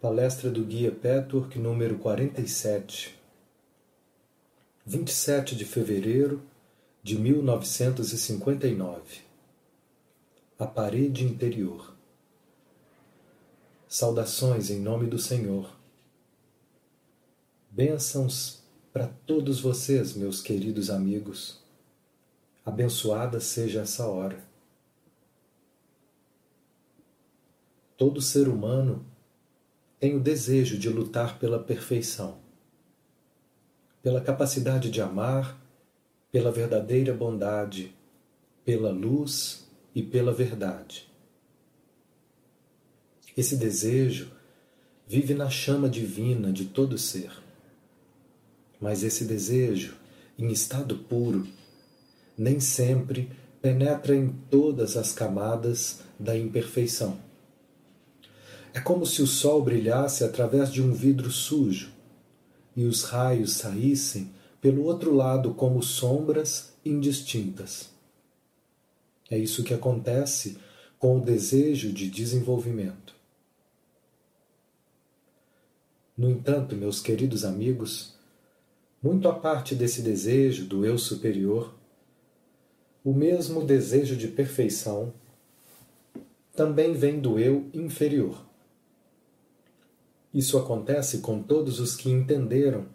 Palestra do Guia Petwork número 47, 27 de fevereiro de 1959. A parede interior. Saudações em nome do Senhor. Bênçãos para todos vocês, meus queridos amigos. Abençoada seja essa hora. Todo ser humano tem o desejo de lutar pela perfeição, pela capacidade de amar, pela verdadeira bondade, pela luz e pela verdade. Esse desejo vive na chama divina de todo ser. Mas esse desejo, em estado puro, nem sempre penetra em todas as camadas da imperfeição é como se o sol brilhasse através de um vidro sujo e os raios saíssem pelo outro lado como sombras indistintas. É isso que acontece com o desejo de desenvolvimento. No entanto, meus queridos amigos, muito à parte desse desejo do eu superior, o mesmo desejo de perfeição também vem do eu inferior. Isso acontece com todos os que entenderam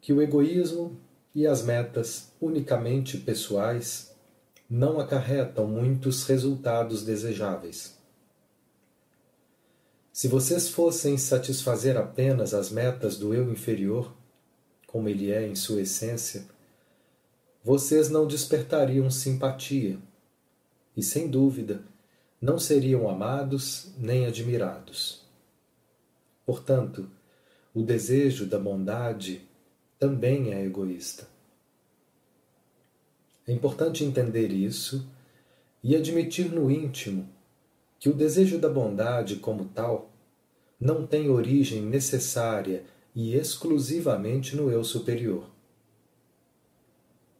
que o egoísmo e as metas unicamente pessoais não acarretam muitos resultados desejáveis. Se vocês fossem satisfazer apenas as metas do eu inferior, como ele é em sua essência, vocês não despertariam simpatia e, sem dúvida, não seriam amados nem admirados. Portanto, o desejo da bondade também é egoísta. É importante entender isso e admitir no íntimo que o desejo da bondade, como tal, não tem origem necessária e exclusivamente no eu superior.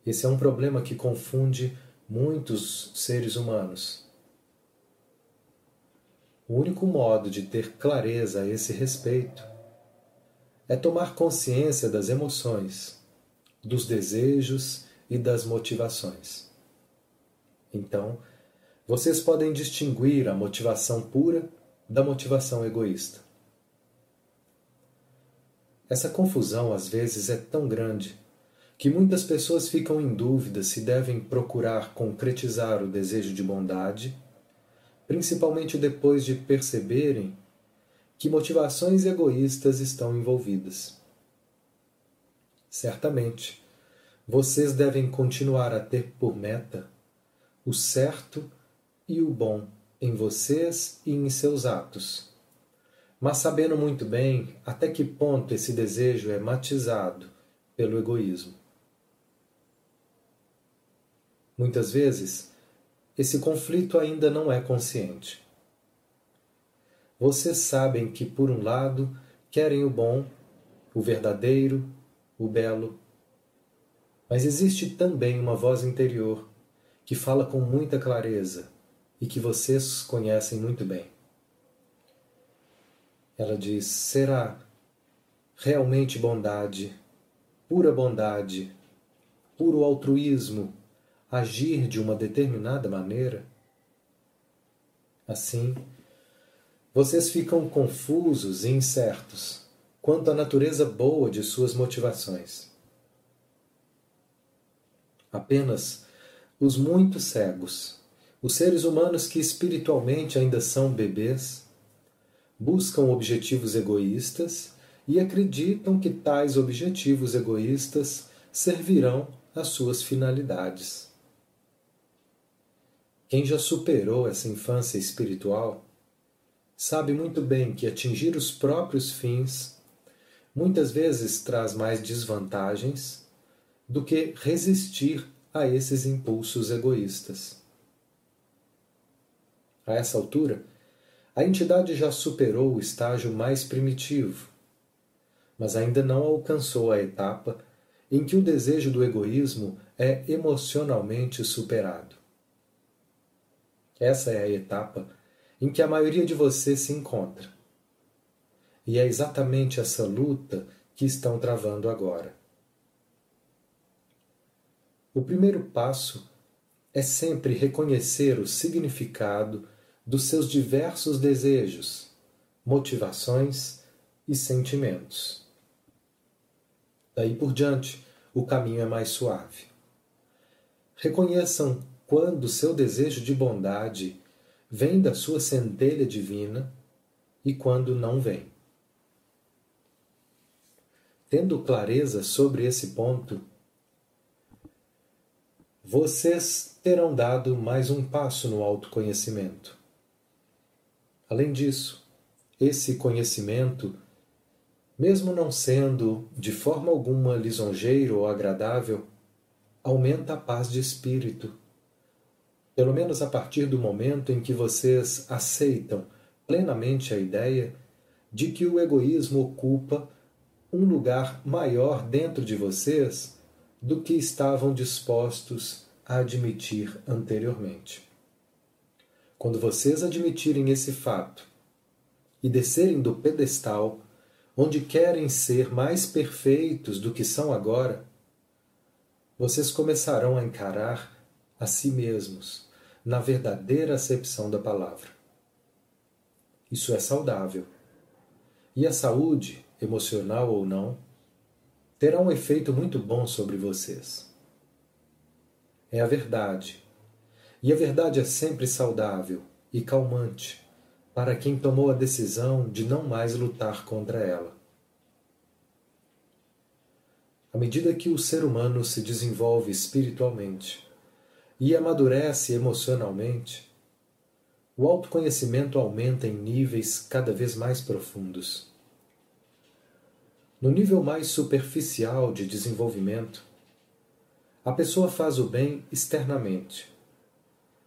Esse é um problema que confunde muitos seres humanos. O único modo de ter clareza a esse respeito é tomar consciência das emoções, dos desejos e das motivações. Então, vocês podem distinguir a motivação pura da motivação egoísta. Essa confusão às vezes é tão grande que muitas pessoas ficam em dúvida se devem procurar concretizar o desejo de bondade principalmente depois de perceberem que motivações egoístas estão envolvidas. Certamente, vocês devem continuar a ter por meta o certo e o bom em vocês e em seus atos, mas sabendo muito bem até que ponto esse desejo é matizado pelo egoísmo. Muitas vezes, esse conflito ainda não é consciente. Vocês sabem que, por um lado, querem o bom, o verdadeiro, o belo, mas existe também uma voz interior que fala com muita clareza e que vocês conhecem muito bem. Ela diz: será realmente bondade, pura bondade, puro altruísmo agir de uma determinada maneira? Assim, vocês ficam confusos e incertos quanto à natureza boa de suas motivações. Apenas os muito cegos, os seres humanos que espiritualmente ainda são bebês, buscam objetivos egoístas e acreditam que tais objetivos egoístas servirão às suas finalidades. Quem já superou essa infância espiritual sabe muito bem que atingir os próprios fins muitas vezes traz mais desvantagens do que resistir a esses impulsos egoístas. A essa altura, a entidade já superou o estágio mais primitivo, mas ainda não alcançou a etapa em que o desejo do egoísmo é emocionalmente superado. Essa é a etapa em que a maioria de vocês se encontra. E é exatamente essa luta que estão travando agora. O primeiro passo é sempre reconhecer o significado dos seus diversos desejos, motivações e sentimentos. Daí por diante, o caminho é mais suave. Reconheçam quando seu desejo de bondade vem da sua centelha divina e quando não vem. Tendo clareza sobre esse ponto, vocês terão dado mais um passo no autoconhecimento. Além disso, esse conhecimento, mesmo não sendo de forma alguma lisonjeiro ou agradável, aumenta a paz de espírito. Pelo menos a partir do momento em que vocês aceitam plenamente a ideia de que o egoísmo ocupa um lugar maior dentro de vocês do que estavam dispostos a admitir anteriormente. Quando vocês admitirem esse fato e descerem do pedestal onde querem ser mais perfeitos do que são agora, vocês começarão a encarar a si mesmos na verdadeira acepção da palavra. Isso é saudável. E a saúde, emocional ou não, terá um efeito muito bom sobre vocês. É a verdade. E a verdade é sempre saudável e calmante para quem tomou a decisão de não mais lutar contra ela. À medida que o ser humano se desenvolve espiritualmente e amadurece emocionalmente, o autoconhecimento aumenta em níveis cada vez mais profundos. No nível mais superficial de desenvolvimento, a pessoa faz o bem externamente,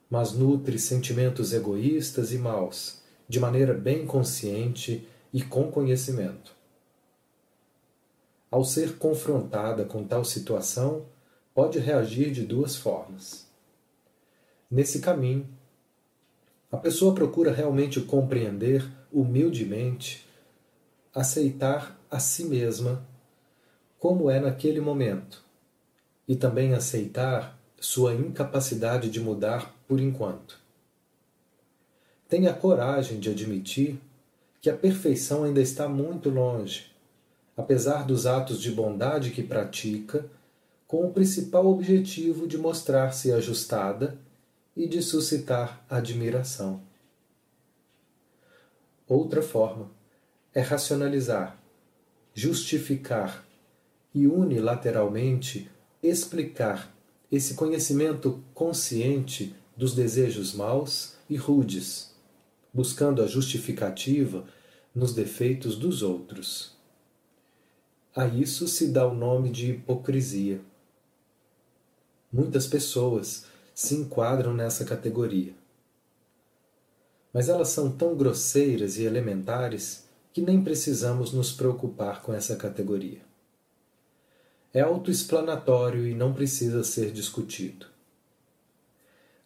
mas nutre sentimentos egoístas e maus de maneira bem consciente e com conhecimento. Ao ser confrontada com tal situação, pode reagir de duas formas. Nesse caminho, a pessoa procura realmente compreender humildemente, aceitar a si mesma como é naquele momento e também aceitar sua incapacidade de mudar por enquanto. Tenha coragem de admitir que a perfeição ainda está muito longe, apesar dos atos de bondade que pratica, com o principal objetivo de mostrar-se ajustada e de suscitar admiração. Outra forma é racionalizar justificar e unilateralmente explicar esse conhecimento consciente dos desejos maus e rudes, buscando a justificativa nos defeitos dos outros. A isso se dá o nome de hipocrisia. Muitas pessoas se enquadram nessa categoria. Mas elas são tão grosseiras e elementares que nem precisamos nos preocupar com essa categoria. É autoexplanatório e não precisa ser discutido.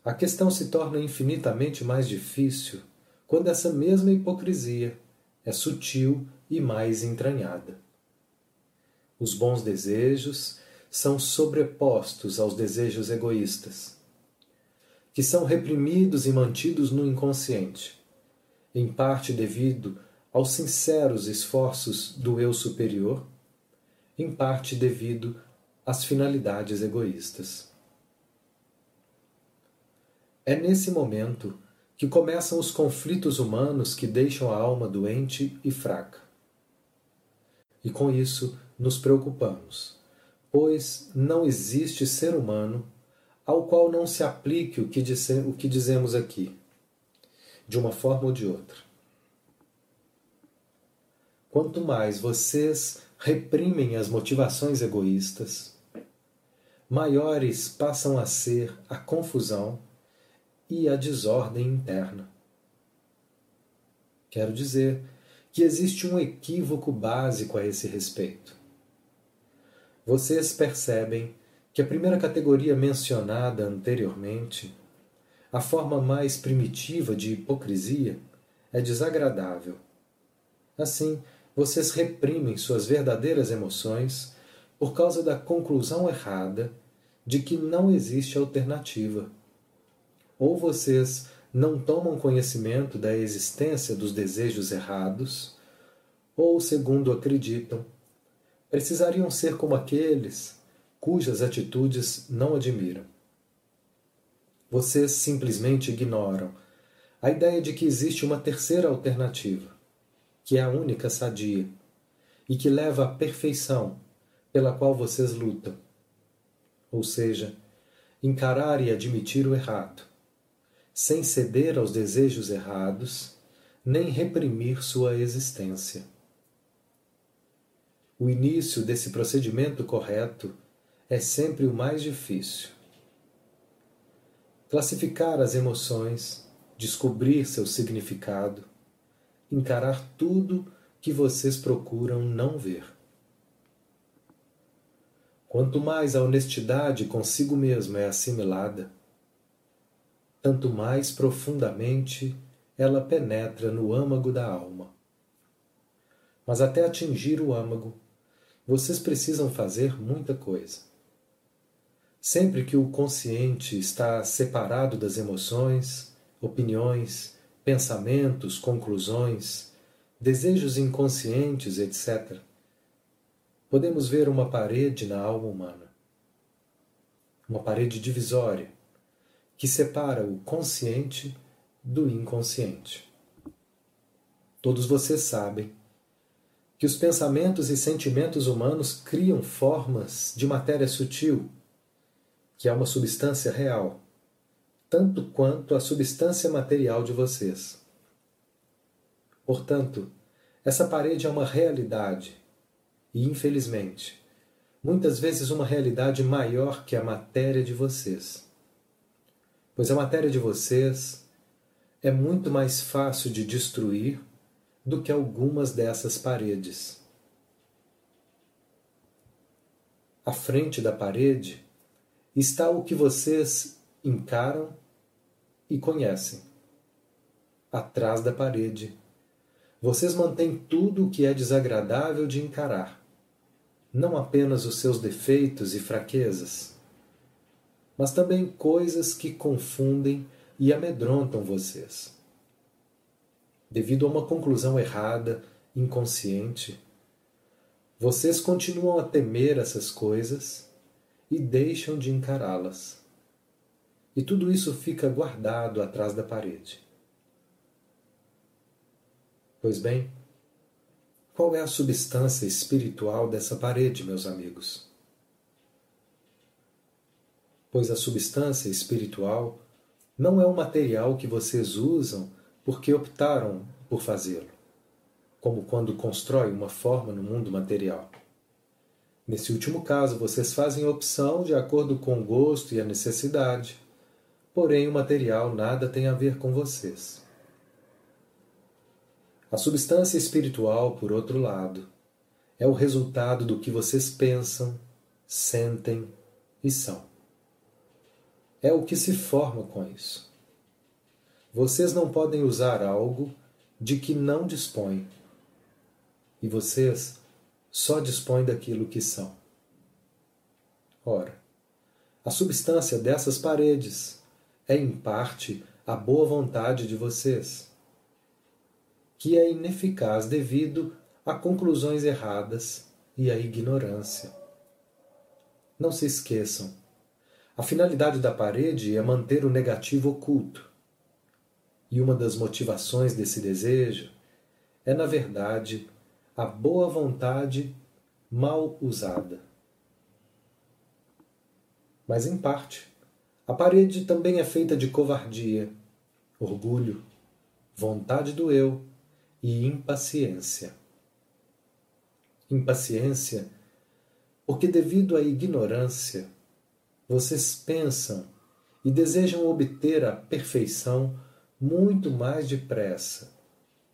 A questão se torna infinitamente mais difícil quando essa mesma hipocrisia é sutil e mais entranhada. Os bons desejos são sobrepostos aos desejos egoístas, que são reprimidos e mantidos no inconsciente, em parte devido aos sinceros esforços do eu superior, em parte devido às finalidades egoístas. É nesse momento que começam os conflitos humanos que deixam a alma doente e fraca. E com isso nos preocupamos, pois não existe ser humano ao qual não se aplique o que, o que dizemos aqui, de uma forma ou de outra. Quanto mais vocês reprimem as motivações egoístas, maiores passam a ser a confusão e a desordem interna. Quero dizer que existe um equívoco básico a esse respeito. Vocês percebem que a primeira categoria mencionada anteriormente, a forma mais primitiva de hipocrisia, é desagradável. Assim, vocês reprimem suas verdadeiras emoções por causa da conclusão errada de que não existe alternativa. Ou vocês não tomam conhecimento da existência dos desejos errados, ou, segundo acreditam, precisariam ser como aqueles cujas atitudes não admiram. Vocês simplesmente ignoram a ideia de que existe uma terceira alternativa, que é a única sadia e que leva à perfeição pela qual vocês lutam. Ou seja, encarar e admitir o errado, sem ceder aos desejos errados, nem reprimir sua existência. O início desse procedimento correto é sempre o mais difícil. Classificar as emoções, descobrir seu significado, encarar tudo que vocês procuram não ver. Quanto mais a honestidade consigo mesmo é assimilada, tanto mais profundamente ela penetra no âmago da alma. Mas até atingir o âmago, vocês precisam fazer muita coisa. Sempre que o consciente está separado das emoções, opiniões, pensamentos, conclusões, desejos inconscientes, etc., podemos ver uma parede na alma humana. Uma parede divisória que separa o consciente do inconsciente. Todos vocês sabem que os pensamentos e sentimentos humanos criam formas de matéria sutil, que é uma substância real, tanto quanto a substância material de vocês. Portanto, essa parede é uma realidade e, infelizmente, muitas vezes uma realidade maior que a matéria de vocês. Pois a matéria de vocês é muito mais fácil de destruir do que algumas dessas paredes. À frente da parede está o que vocês encaram e conhecem. Atrás da parede, vocês mantêm tudo o que é desagradável de encarar, não apenas os seus defeitos e fraquezas, mas também coisas que confundem e amedrontam vocês devido a uma conclusão errada, inconsciente, vocês continuam a temer essas coisas e deixam de encará-las. E tudo isso fica guardado atrás da parede. Pois bem, qual é a substância espiritual dessa parede, meus amigos? Pois a substância espiritual não é o material que vocês usam porque optaram por fazê-lo, como quando constrói uma forma no mundo material. Nesse último caso, vocês fazem opção de acordo com o gosto e a necessidade, porém o material nada tem a ver com vocês. A substância espiritual, por outro lado, é o resultado do que vocês pensam, sentem e são. É o que se forma com isso. Vocês não podem usar algo de que não dispõem. E vocês só dispõem daquilo que são. Ora, a substância dessas paredes é, em parte, a boa vontade de vocês, que é ineficaz devido a conclusões erradas e à ignorância. Não se esqueçam, a finalidade da parede é manter o negativo oculto e uma das motivações desse desejo é, na verdade, a boa vontade mal usada. Mas, em parte, a parede também é feita de covardia, orgulho, vontade do eu e impaciência. Impaciência, porque, devido à ignorância, vocês pensam e desejam obter a perfeição muito mais depressa,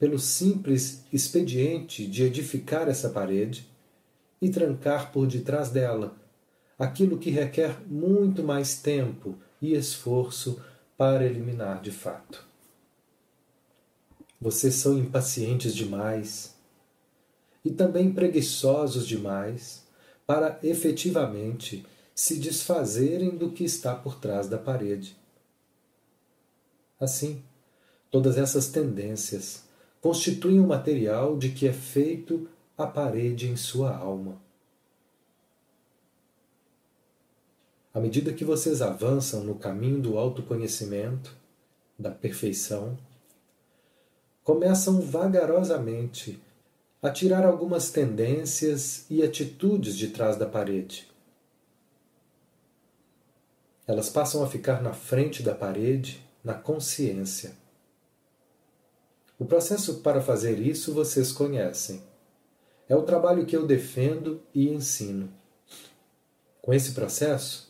pelo simples expediente de edificar essa parede e trancar por detrás dela aquilo que requer muito mais tempo e esforço para eliminar de fato. Vocês são impacientes demais e também preguiçosos demais para efetivamente se desfazerem do que está por trás da parede. Assim, todas essas tendências constituem o material de que é feito a parede em sua alma. À medida que vocês avançam no caminho do autoconhecimento, da perfeição, começam vagarosamente a tirar algumas tendências e atitudes de trás da parede. Elas passam a ficar na frente da parede, na consciência. O processo para fazer isso vocês conhecem. É o trabalho que eu defendo e ensino. Com esse processo,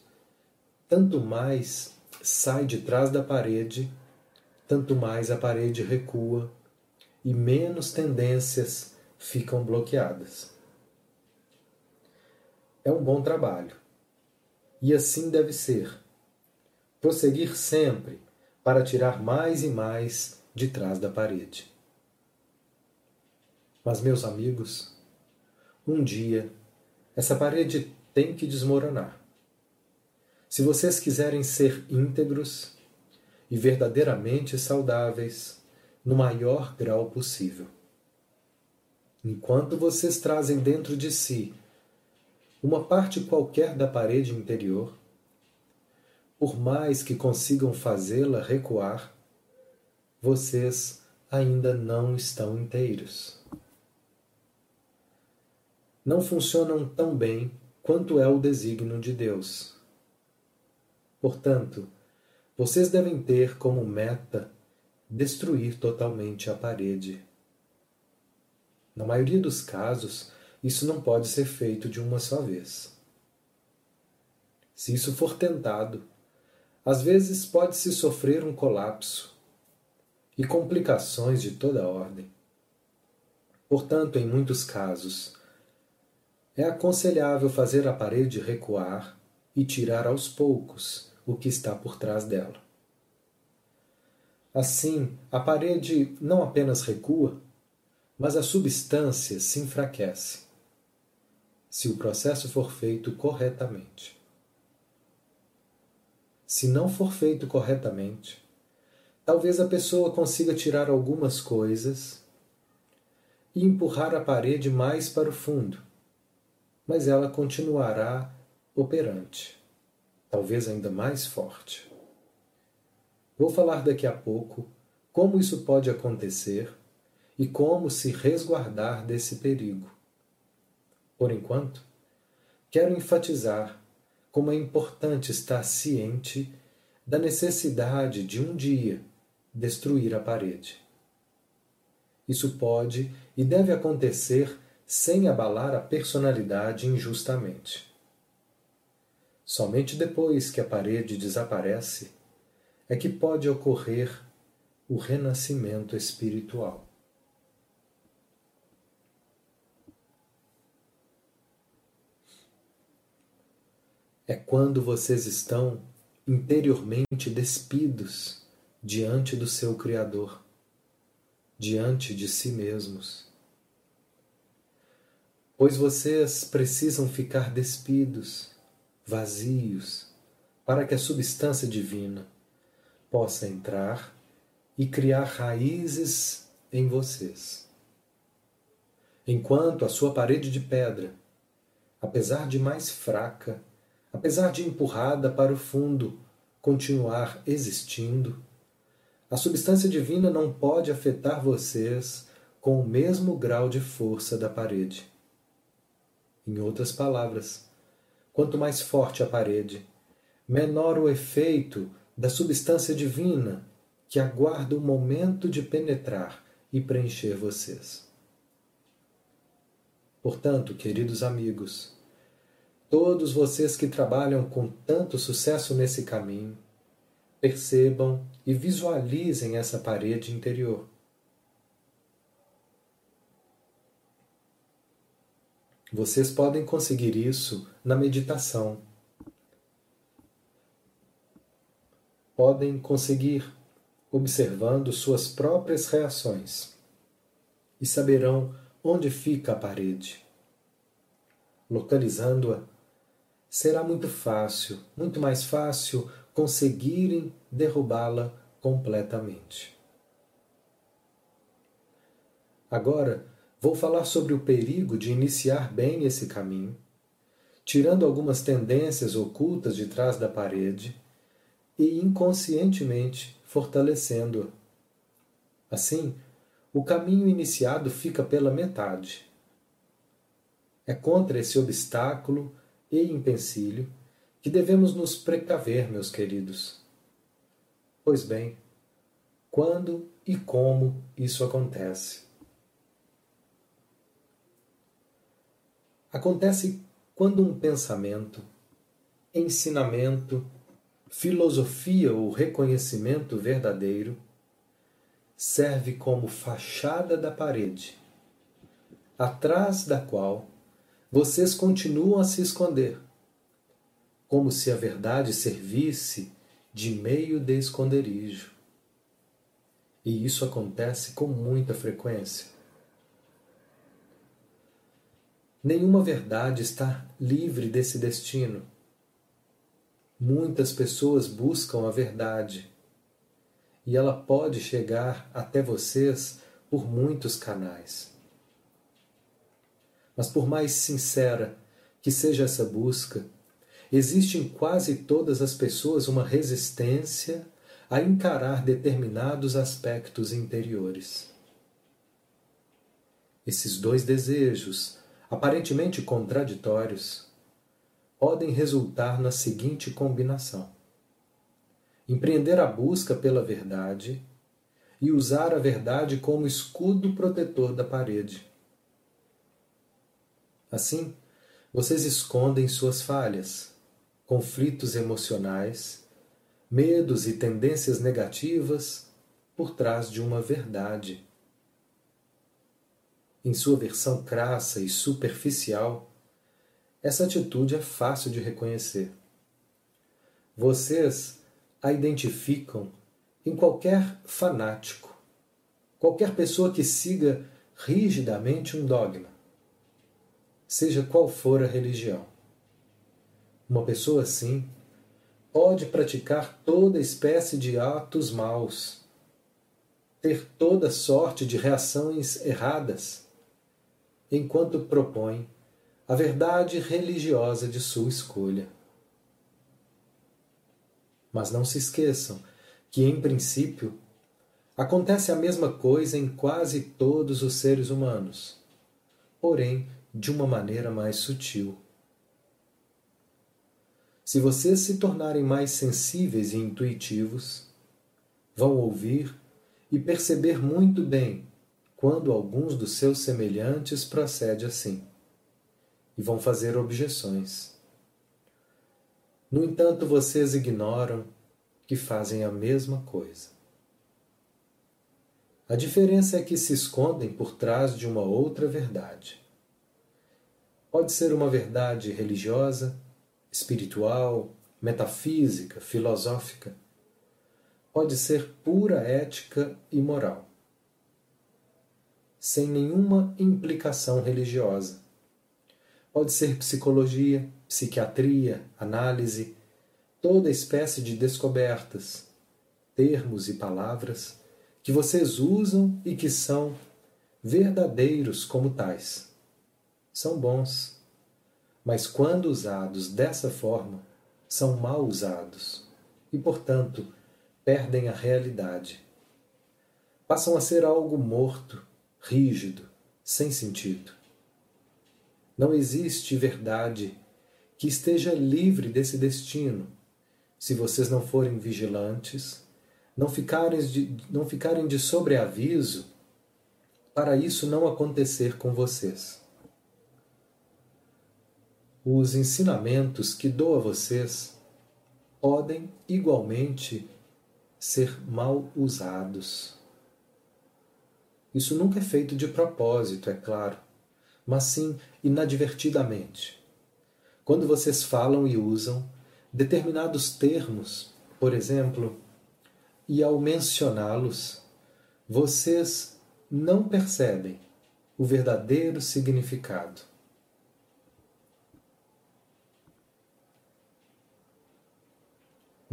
tanto mais sai de trás da parede, tanto mais a parede recua e menos tendências ficam bloqueadas. É um bom trabalho. E assim deve ser. Prosseguir sempre para tirar mais e mais de trás da parede. Mas, meus amigos, um dia essa parede tem que desmoronar. Se vocês quiserem ser íntegros e verdadeiramente saudáveis no maior grau possível. Enquanto vocês trazem dentro de si uma parte qualquer da parede interior, por mais que consigam fazê-la recuar, vocês ainda não estão inteiros. Não funcionam tão bem quanto é o desígnio de Deus. Portanto, vocês devem ter como meta destruir totalmente a parede. Na maioria dos casos, isso não pode ser feito de uma só vez. Se isso for tentado, às vezes pode-se sofrer um colapso e complicações de toda ordem. Portanto, em muitos casos, é aconselhável fazer a parede recuar e tirar aos poucos o que está por trás dela. Assim, a parede não apenas recua, mas a substância se enfraquece, se o processo for feito corretamente. Se não for feito corretamente, talvez a pessoa consiga tirar algumas coisas e empurrar a parede mais para o fundo, mas ela continuará operante talvez ainda mais forte. Vou falar daqui a pouco como isso pode acontecer e como se resguardar desse perigo. Por enquanto, quero enfatizar como é importante estar ciente da necessidade de um dia destruir a parede. Isso pode e deve acontecer sem abalar a personalidade injustamente. Somente depois que a parede desaparece é que pode ocorrer o renascimento espiritual. É quando vocês estão interiormente despidos diante do seu Criador, diante de si mesmos. Pois vocês precisam ficar despidos vazios, para que a substância divina possa entrar e criar raízes em vocês. Enquanto a sua parede de pedra, apesar de mais fraca, apesar de empurrada para o fundo, continuar existindo, a substância divina não pode afetar vocês com o mesmo grau de força da parede. Em outras palavras, Quanto mais forte a parede, menor o efeito da substância divina que aguarda o momento de penetrar e preencher vocês. Portanto, queridos amigos, todos vocês que trabalham com tanto sucesso nesse caminho, percebam e visualizem essa parede interior. Vocês podem conseguir isso na meditação. Podem conseguir observando suas próprias reações e saberão onde fica a parede. Localizando-a, será muito fácil, muito mais fácil conseguirem derrubá-la completamente. Agora, vou falar sobre o perigo de iniciar bem esse caminho, tirando algumas tendências ocultas de trás da parede e inconscientemente fortalecendo-a. Assim, o caminho iniciado fica pela metade. É contra esse obstáculo e empecilho que devemos nos precaver, meus queridos. Pois bem, quando e como isso acontece? Acontece quando um pensamento, ensinamento, filosofia ou reconhecimento verdadeiro serve como fachada da parede, atrás da qual vocês continuam a se esconder, como se a verdade servisse de meio de esconderijo. E isso acontece com muita frequência. Nenhuma verdade está livre desse destino. Muitas pessoas buscam a verdade e ela pode chegar até vocês por muitos canais. Mas por mais sincera que seja essa busca, existe em quase todas as pessoas uma resistência a encarar determinados aspectos interiores. Esses dois desejos, aparentemente contraditórios, podem resultar na seguinte combinação: empreender a busca pela verdade e usar a verdade como escudo protetor da parede. Assim, vocês escondem suas falhas, conflitos emocionais, medos e tendências negativas por trás de uma verdade. Em sua versão crassa e superficial, essa atitude é fácil de reconhecer. Vocês a identificam em qualquer fanático, qualquer pessoa que siga rigidamente um dogma seja qual for a religião. Uma pessoa assim pode praticar toda espécie de atos maus, ter toda sorte de reações erradas, enquanto propõe a verdade religiosa de sua escolha. Mas não se esqueçam que, em princípio, acontece a mesma coisa em quase todos os seres humanos, porém de uma maneira mais sutil. Se vocês se tornarem mais sensíveis e intuitivos, vão ouvir e perceber muito bem quando alguns dos seus semelhantes procedem assim, e vão fazer objeções. No entanto, vocês ignoram que fazem a mesma coisa. A diferença é que se escondem por trás de uma outra verdade. Pode ser uma verdade religiosa, espiritual, metafísica, filosófica. Pode ser pura ética e moral, sem nenhuma implicação religiosa. Pode ser psicologia, psiquiatria, análise, toda espécie de descobertas, termos e palavras que vocês usam e que são verdadeiros como tais são bons, mas quando usados dessa forma, são mal usados e, portanto, perdem a realidade. Passam a ser algo morto, rígido, sem sentido. Não existe verdade que esteja livre desse destino se vocês não forem vigilantes, não ficarem de, não ficarem de sobreaviso para isso não acontecer com vocês os ensinamentos que dou a vocês podem igualmente ser mal usados. Isso nunca é feito de propósito, é claro, mas sim inadvertidamente. Quando vocês falam e usam determinados termos, por exemplo, e ao mencioná-los, vocês não percebem o verdadeiro significado.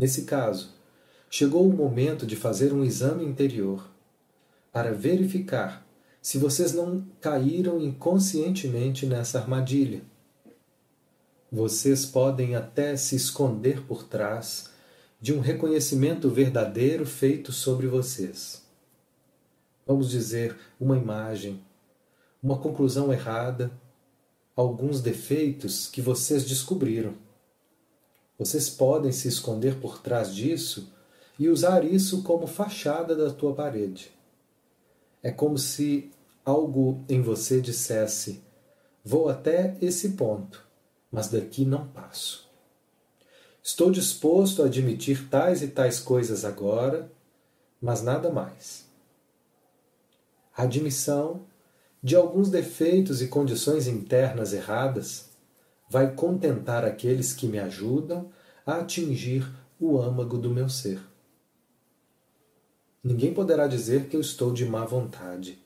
Nesse caso, chegou o momento de fazer um exame interior para verificar se vocês não caíram inconscientemente nessa armadilha. Vocês podem até se esconder por trás de um reconhecimento verdadeiro feito sobre vocês. Vamos dizer, uma imagem, uma conclusão errada, alguns defeitos que vocês descobriram. Vocês podem se esconder por trás disso e usar isso como fachada da tua parede. É como se algo em você dissesse: Vou até esse ponto, mas daqui não passo. Estou disposto a admitir tais e tais coisas agora, mas nada mais. A admissão de alguns defeitos e condições internas erradas vai contentar aqueles que me ajudam a atingir o âmago do meu ser. Ninguém poderá dizer que eu estou de má vontade,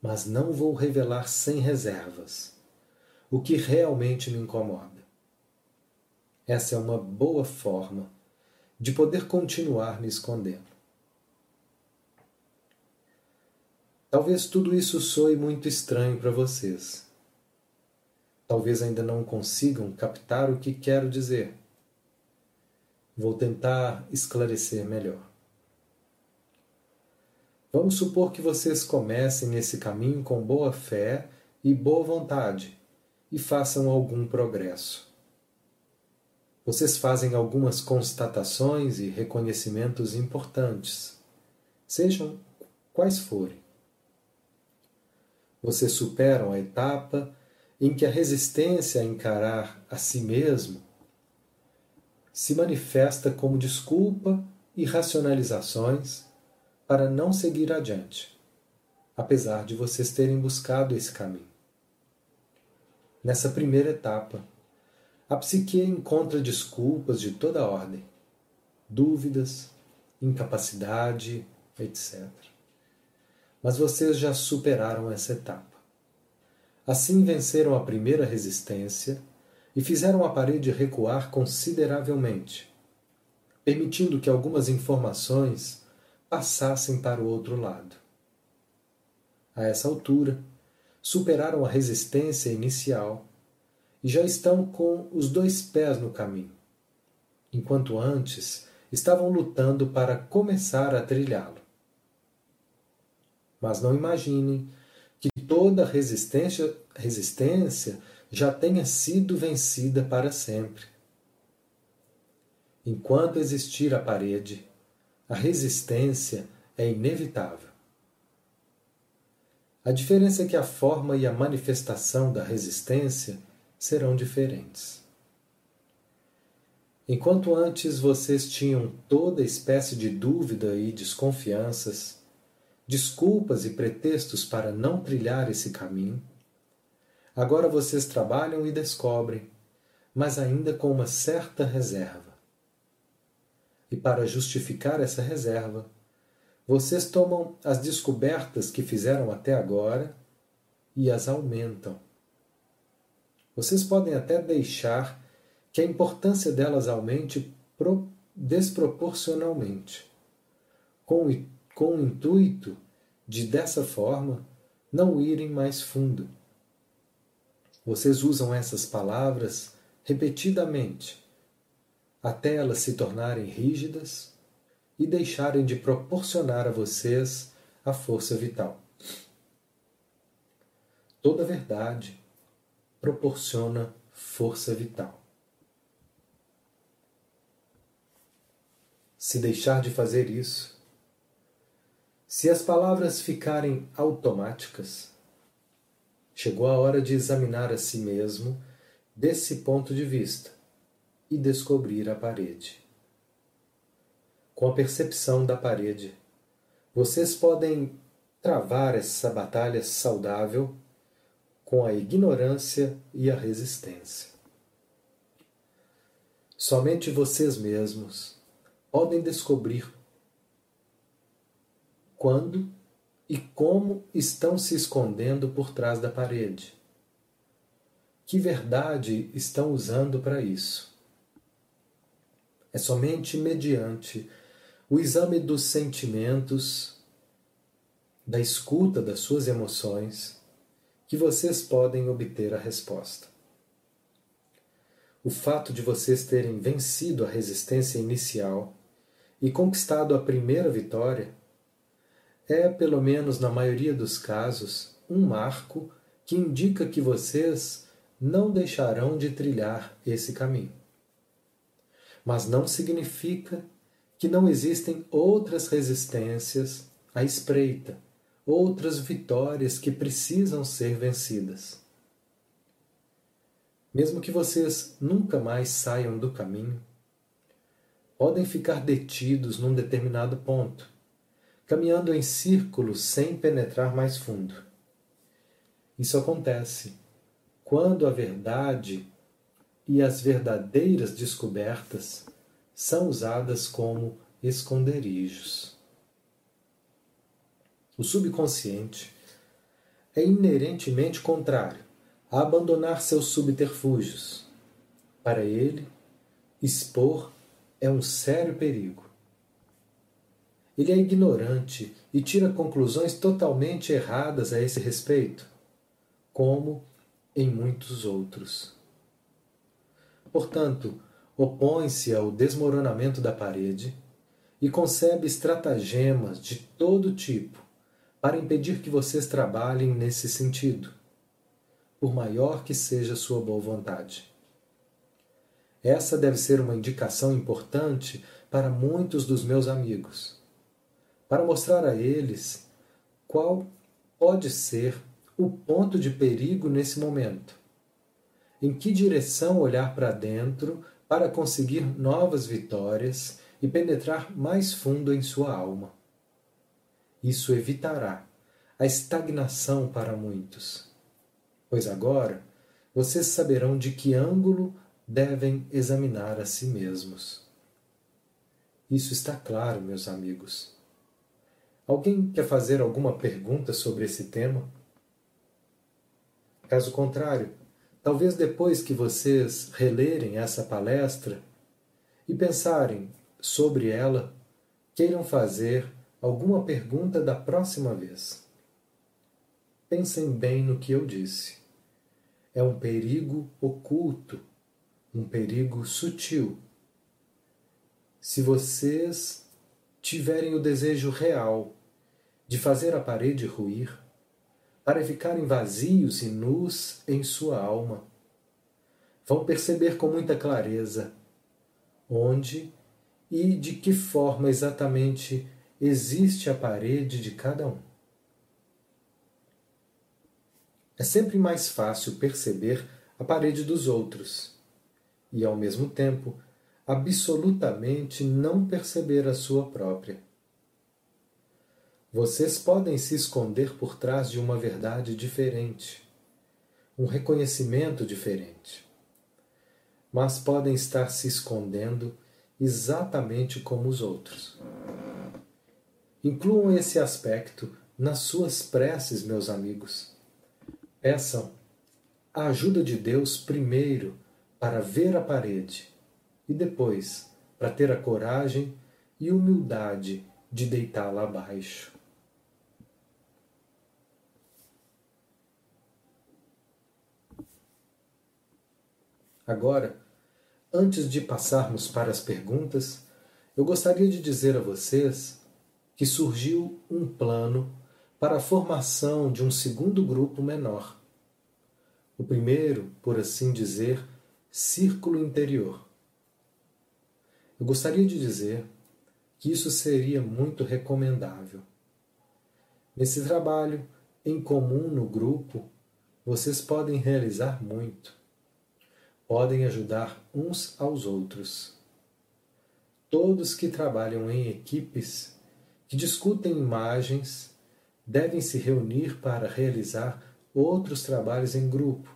mas não vou revelar sem reservas o que realmente me incomoda. Essa é uma boa forma de poder continuar me escondendo. Talvez tudo isso soe muito estranho para vocês. Talvez ainda não consigam captar o que quero dizer. Vou tentar esclarecer melhor. Vamos supor que vocês comecem esse caminho com boa fé e boa vontade e façam algum progresso. Vocês fazem algumas constatações e reconhecimentos importantes, sejam quais forem. Vocês superam a etapa em que a resistência a encarar a si mesmo se manifesta como desculpa e racionalizações para não seguir adiante, apesar de vocês terem buscado esse caminho. Nessa primeira etapa, a psique encontra desculpas de toda ordem, dúvidas, incapacidade, etc. Mas vocês já superaram essa etapa. Assim venceram a primeira resistência e fizeram a parede recuar consideravelmente, permitindo que algumas informações passassem para o outro lado. A essa altura, superaram a resistência inicial e já estão com os dois pés no caminho, enquanto antes estavam lutando para começar a trilhá-lo. Mas não imaginem toda resistência, resistência já tenha sido vencida para sempre. Enquanto existir a parede, a resistência é inevitável. A diferença é que a forma e a manifestação da resistência serão diferentes. Enquanto antes vocês tinham toda espécie de dúvida e desconfianças, desculpas e pretextos para não trilhar esse caminho, agora vocês trabalham e descobrem, mas ainda com uma certa reserva. E para justificar essa reserva, vocês tomam as descobertas que fizeram até agora e as aumentam. Vocês podem até deixar que a importância delas aumente desproporcionalmente, com, com o intuito de, dessa forma, não irem mais fundo. Vocês usam essas palavras repetidamente até elas se tornarem rígidas e deixarem de proporcionar a vocês a força vital. Toda verdade proporciona força vital. Se deixar de fazer isso, se as palavras ficarem automáticas, chegou a hora de examinar a si mesmo desse ponto de vista e descobrir a parede. Com a percepção da parede, vocês podem travar essa batalha saudável com a ignorância e a resistência. Somente vocês mesmos podem descobrir quando e como estão se escondendo por trás da parede. Que verdade estão usando para isso? É somente mediante o exame dos sentimentos, da escuta das suas emoções, que vocês podem obter a resposta. O fato de vocês terem vencido a resistência inicial e conquistado a primeira vitória é, pelo menos na maioria dos casos, um marco que indica que vocês não deixarão de trilhar esse caminho. Mas não significa que não existem outras resistências à espreita, outras vitórias que precisam ser vencidas. Mesmo que vocês nunca mais saiam do caminho, podem ficar detidos num determinado ponto, caminhando em círculos sem penetrar mais fundo. Isso acontece quando a verdade e as verdadeiras descobertas são usadas como esconderijos. O subconsciente é inerentemente contrário a abandonar seus subterfúgios. Para ele, expor é um sério perigo. Ele é ignorante e tira conclusões totalmente erradas a esse respeito, como em muitos outros. Portanto, opõe-se ao desmoronamento da parede e concebe estratagemas de todo tipo para impedir que vocês trabalhem nesse sentido, por maior que seja sua boa vontade. Essa deve ser uma indicação importante para muitos dos meus amigos, para mostrar a eles qual pode ser o ponto de perigo nesse momento. Em que direção olhar para dentro para conseguir novas vitórias e penetrar mais fundo em sua alma. Isso evitará a estagnação para muitos, pois agora vocês saberão de que ângulo devem examinar a si mesmos. Isso está claro, meus amigos. Alguém quer fazer alguma pergunta sobre esse tema? Caso contrário, talvez depois que vocês relerem essa palestra e pensarem sobre ela, queiram fazer alguma pergunta da próxima vez. Pensem bem no que eu disse. É um perigo oculto, um perigo sutil. Se vocês tiverem o desejo real de fazer a parede ruir, para ficarem vazios e nus em sua alma, vão perceber com muita clareza onde e de que forma exatamente existe a parede de cada um. É sempre mais fácil perceber a parede dos outros e, ao mesmo tempo, absolutamente não perceber a sua própria. Vocês podem se esconder por trás de uma verdade diferente, um reconhecimento diferente, mas podem estar se escondendo exatamente como os outros. Incluam esse aspecto nas suas preces, meus amigos. Peçam a ajuda de Deus primeiro para ver a parede e depois para ter a coragem e humildade de deitá-la abaixo. Agora, Antes de passarmos para as perguntas, eu gostaria de dizer a vocês que surgiu um plano para a formação de um segundo grupo menor. O primeiro, por assim dizer, círculo interior. Eu gostaria de dizer que isso seria muito recomendável. Nesse trabalho em comum no grupo, vocês podem realizar muito podem ajudar uns aos outros. Todos que trabalham em equipes, que discutem imagens, devem se reunir para realizar outros trabalhos em grupo,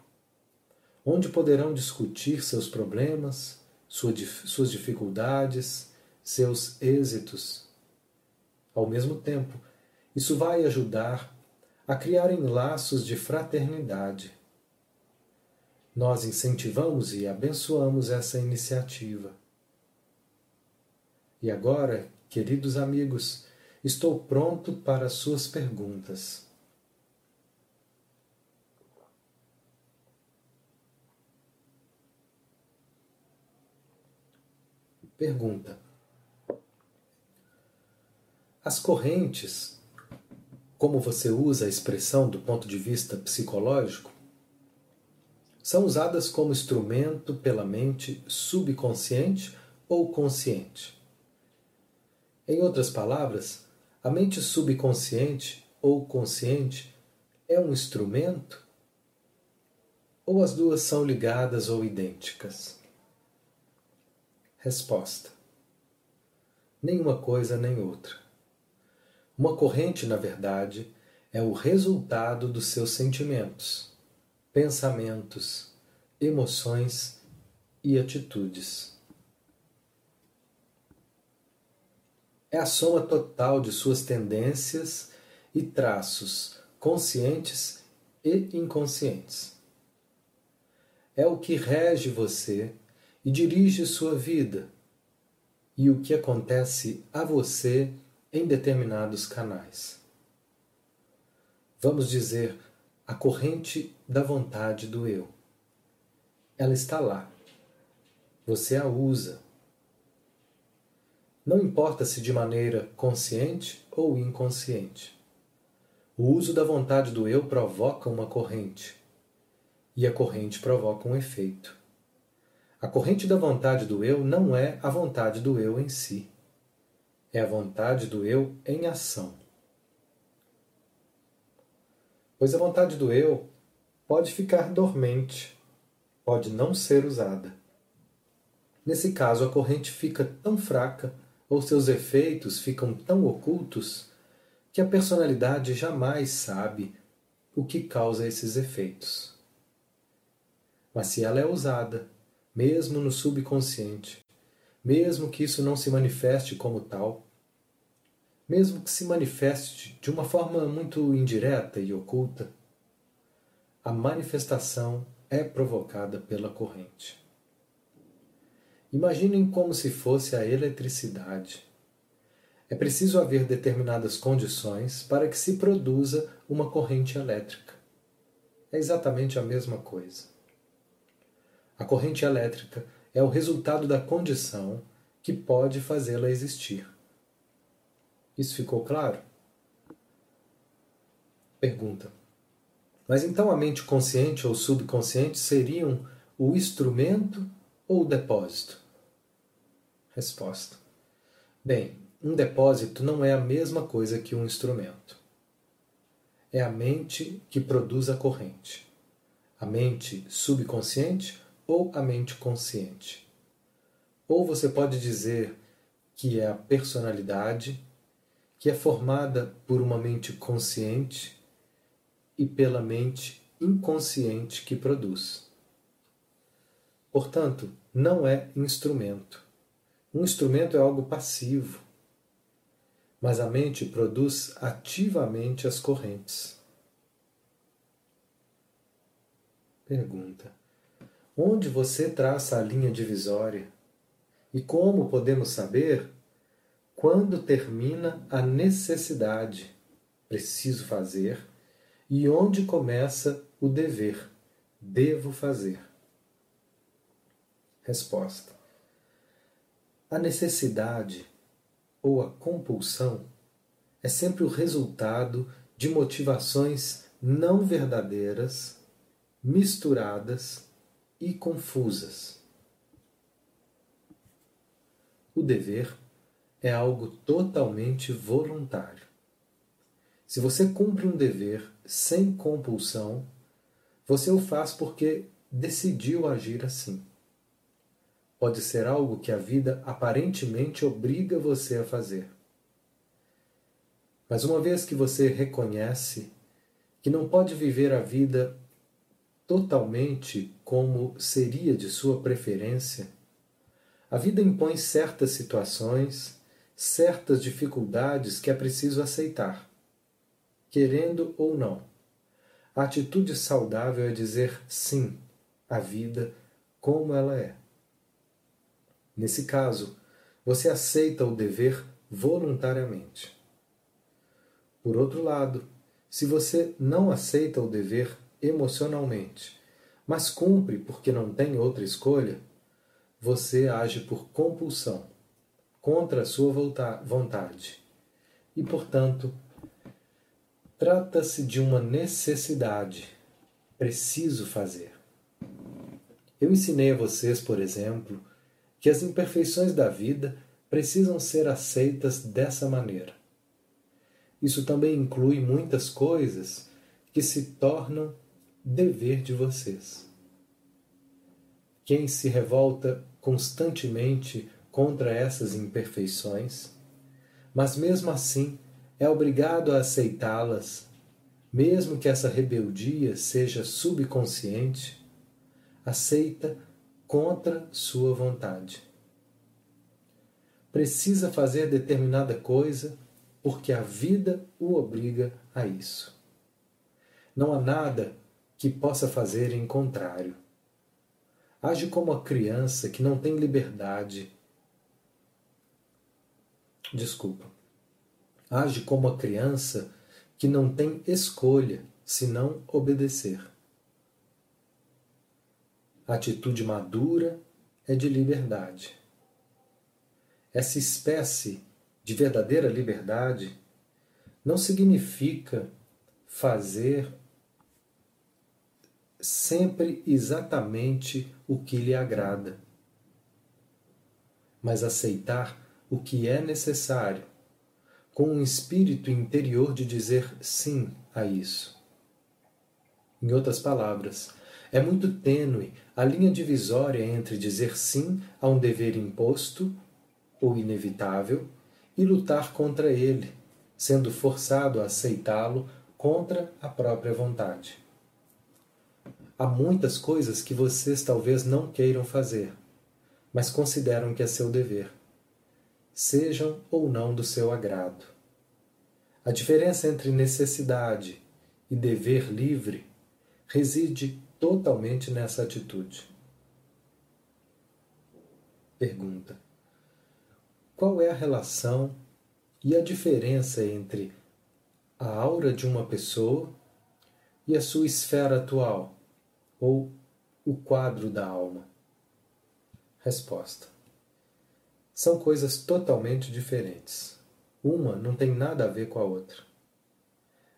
onde poderão discutir seus problemas, suas dificuldades, seus êxitos. Ao mesmo tempo, Isso vai ajudar a criarem laços de fraternidade. Nós incentivamos e abençoamos essa iniciativa. E agora, queridos amigos, estou pronto para suas perguntas. Pergunta: As correntes, como você usa a expressão do ponto de vista psicológico, são usadas como instrumento pela mente subconsciente ou consciente. Em outras palavras, a mente subconsciente ou consciente é um instrumento? Ou as duas são ligadas ou idênticas? Resposta: Nenhuma coisa nem outra. Uma corrente, na verdade, é o resultado dos seus sentimentos, pensamentos, emoções e atitudes. É a soma total de suas tendências e traços conscientes e inconscientes. É o que rege você e dirige sua vida e o que acontece a você em determinados canais. Vamos dizer, a corrente da vontade do eu. Ela está lá. Você a usa. Não importa se de maneira consciente ou inconsciente. O uso da vontade do eu provoca uma corrente, e a corrente provoca um efeito. A corrente da vontade do eu não é a vontade do eu em si. É a vontade do eu em ação. Pois a vontade do eu pode ficar dormente, pode não ser usada. Nesse caso, a corrente fica tão fraca ou seus efeitos ficam tão ocultos que a personalidade jamais sabe o que causa esses efeitos. Mas se ela é usada mesmo no subconsciente, mesmo que isso não se manifeste como tal, mesmo que se manifeste de uma forma muito indireta e oculta, a manifestação é provocada pela corrente. Imaginem como se fosse a eletricidade. É preciso haver determinadas condições para que se produza uma corrente elétrica. É exatamente a mesma coisa. A corrente elétrica é o resultado da condição que pode fazê-la existir. Isso ficou claro? Pergunta. Mas então a mente consciente ou subconsciente seriam o instrumento ou o depósito? Resposta. Bem, um depósito não é a mesma coisa que um instrumento. É a mente que produz a corrente. A mente subconsciente ou a mente consciente. Ou você pode dizer que é a personalidade, que é formada por uma mente consciente e pela mente inconsciente que produz. Portanto, não é instrumento. Um instrumento é algo passivo, mas a mente produz ativamente as correntes. Pergunta: Onde você traça a linha divisória? E como podemos saber quando termina a necessidade, preciso fazer, e onde começa o dever, devo fazer? Resposta: A necessidade ou a compulsão é sempre o resultado de motivações não verdadeiras, misturadas e confusas. O dever é algo totalmente voluntário. Se você cumpre um dever sem compulsão, você o faz porque decidiu agir assim. Pode ser algo que a vida aparentemente obriga você a fazer. Mas uma vez que você reconhece que não pode viver a vida totalmente como seria de sua preferência, a vida impõe certas situações, certas dificuldades que é preciso aceitar. querendo ou não. A atitude saudável é dizer sim à vida como ela é. Nesse caso, você aceita o dever voluntariamente. Por outro lado, se você não aceita o dever emocionalmente, mas cumpre porque não tem outra escolha, você age por compulsão, contra a sua vontade. E, portanto, trata-se de uma necessidade. Preciso fazer. Eu ensinei a vocês, por exemplo, que as imperfeições da vida precisam ser aceitas dessa maneira. Isso também inclui muitas coisas que se tornam dever de vocês. Quem se revolta constantemente contra essas imperfeições, mas mesmo assim é obrigado a aceitá-las, mesmo que essa rebeldia seja subconsciente, aceita contra sua vontade. Precisa fazer determinada coisa porque a vida o obriga a isso. Não há nada que possa fazer em contrário. Age como a criança que não tem liberdade. Desculpa. Age como a criança que não tem escolha senão obedecer. A atitude madura é de liberdade. Essa espécie de verdadeira liberdade não significa fazer sempre exatamente o que lhe agrada, mas aceitar o que é necessário, com um espírito interior de dizer sim a isso. Em outras palavras, é muito tênue a linha divisória entre dizer sim a um dever imposto ou inevitável e lutar contra ele, sendo forçado a aceitá-lo contra a própria vontade. Há muitas coisas que vocês talvez não queiram fazer, mas consideram que é seu dever, sejam ou não do seu agrado. A diferença entre necessidade e dever livre reside totalmente nessa atitude. Pergunta: Qual é a relação e a diferença entre a aura de uma pessoa e a sua esfera atual, ou o quadro da alma? Resposta: São coisas totalmente diferentes. Uma não tem nada a ver com a outra.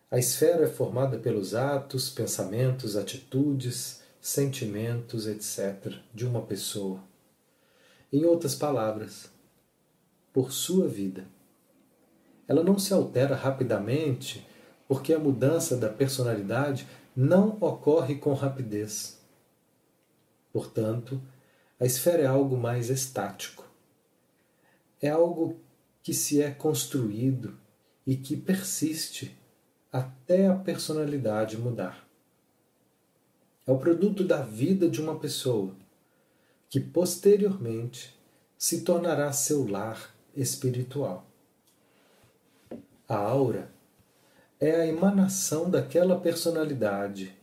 A esfera é formada pelos atos, pensamentos, atitudes, sentimentos, etc., de uma pessoa. Em outras palavras, por sua vida. Ela não se altera rapidamente porque a mudança da personalidade não ocorre com rapidez. Portanto, a esfera é algo mais estático. É algo que se é construído e que persiste até a personalidade mudar. É o produto da vida de uma pessoa que posteriormente se tornará seu lar espiritual. A aura é a emanação daquela personalidade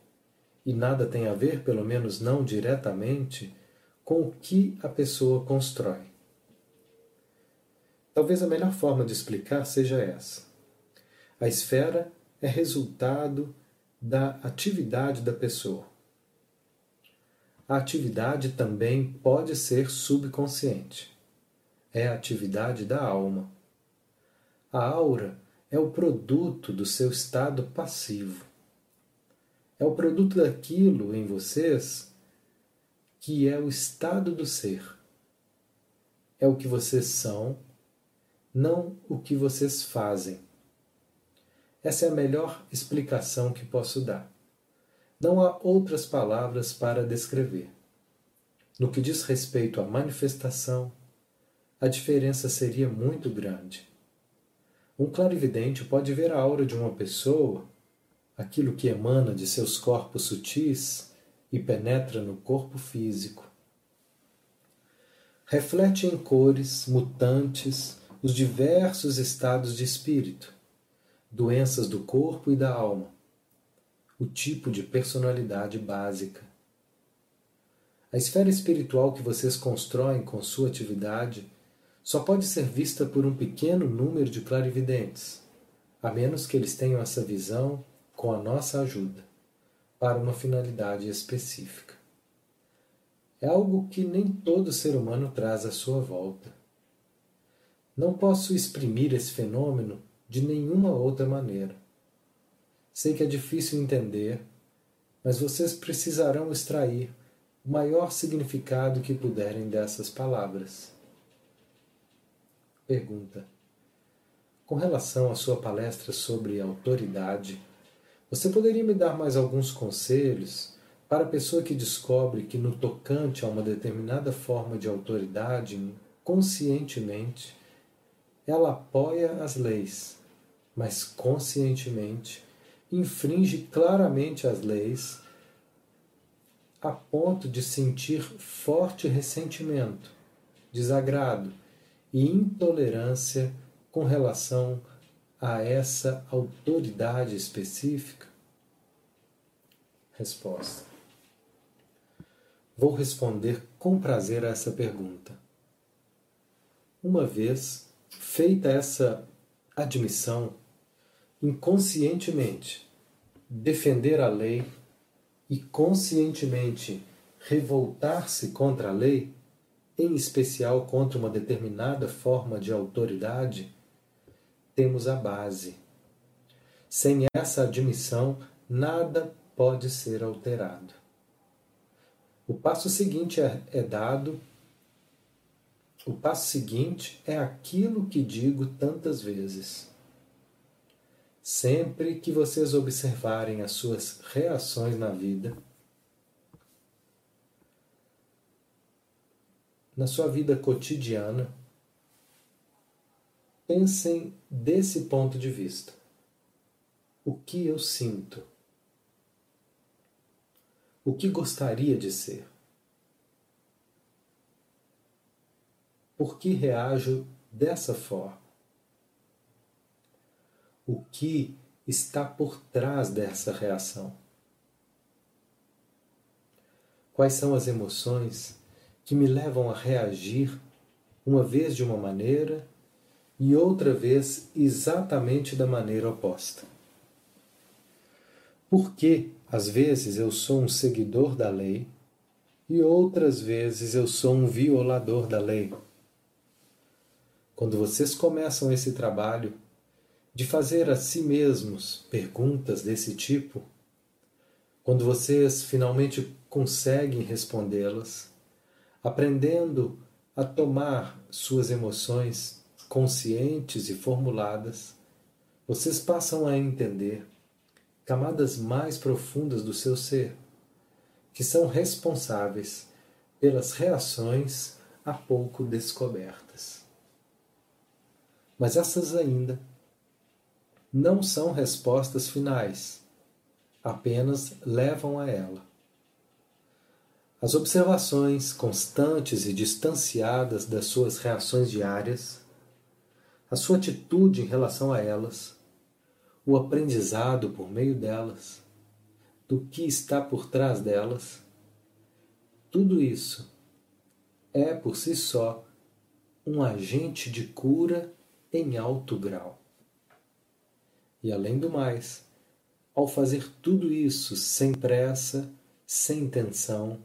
e nada tem a ver, pelo menos não diretamente, com o que a pessoa constrói. Talvez a melhor forma de explicar seja essa. A esfera é resultado da atividade da pessoa. A atividade também pode ser subconsciente. É a atividade da alma. A aura é o produto do seu estado passivo. É o produto daquilo em vocês que é o estado do ser. É o que vocês são, não o que vocês fazem. Essa é a melhor explicação que posso dar. Não há outras palavras para descrever. No que diz respeito à manifestação, a diferença seria muito grande. Um clarividente pode ver a aura de uma pessoa, aquilo que emana de seus corpos sutis e penetra no corpo físico. Reflete em cores mutantes os diversos estados de espírito doenças do corpo e da alma, o tipo de personalidade básica. A esfera espiritual que vocês constroem com sua atividade só pode ser vista por um pequeno número de clarividentes, a menos que eles tenham essa visão com a nossa ajuda, para uma finalidade específica. É algo que nem todo ser humano traz à sua volta. Não posso exprimir esse fenômeno de nenhuma outra maneira. Sei que é difícil entender, mas vocês precisarão extrair o maior significado que puderem dessas palavras. Pergunta: Com relação à sua palestra sobre autoridade, você poderia me dar mais alguns conselhos para a pessoa que descobre que, no tocante a uma determinada forma de autoridade, conscientemente, ela apoia as leis, mas conscientemente infringe claramente as leis a ponto de sentir forte ressentimento, desagrado e intolerância com relação a essa autoridade específica? Resposta. Vou responder com prazer a essa pergunta. Uma vez feita essa admissão, inconscientemente, defender a lei e conscientemente revoltar-se contra a lei, em especial contra uma determinada forma de autoridade, temos a base. Sem essa admissão, nada pode ser alterado. O passo seguinte é, é dado. O passo seguinte é aquilo que digo tantas vezes. Sempre que vocês observarem as suas reações na vida, na sua vida cotidiana, pensem desse ponto de vista. O que eu sinto? O que gostaria de ser? Por que reajo dessa forma? o que está por trás dessa reação. Quais são as emoções que me levam a reagir uma vez de uma maneira e outra vez exatamente da maneira oposta? Por que às vezes eu sou um seguidor da lei e outras vezes eu sou um violador da lei? Quando vocês começam esse trabalho, de fazer a si mesmos perguntas desse tipo, quando vocês finalmente conseguem respondê-las, aprendendo a tomar suas emoções conscientes e formuladas, vocês passam a entender camadas mais profundas do seu ser, que são responsáveis pelas reações há pouco descobertas. Mas essas ainda não são respostas finais, apenas levam a ela. As observações constantes e distanciadas das suas reações diárias, a sua atitude em relação a elas, o aprendizado por meio delas, do que está por trás delas, tudo isso é por si só um agente de cura em alto grau. E além do mais, ao fazer tudo isso sem pressa, sem tensão,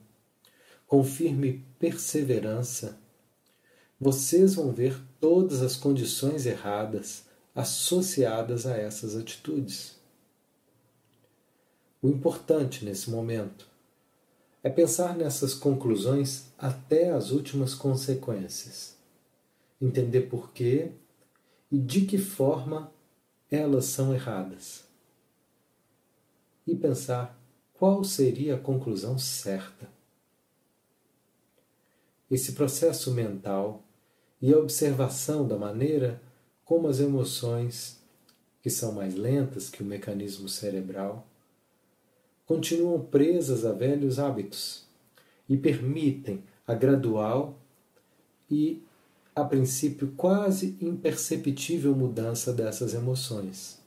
com firme perseverança, vocês vão ver todas as condições erradas associadas a essas atitudes. O importante nesse momento é pensar nessas conclusões até as últimas consequências, entender por quê e de que forma elas são erradas. E pensar qual seria a conclusão certa. Esse processo mental e a observação da maneira como as emoções, que são mais lentas que o mecanismo cerebral, continuam presas a velhos hábitos e permitem a gradual e a princípio quase imperceptível mudança dessas emoções.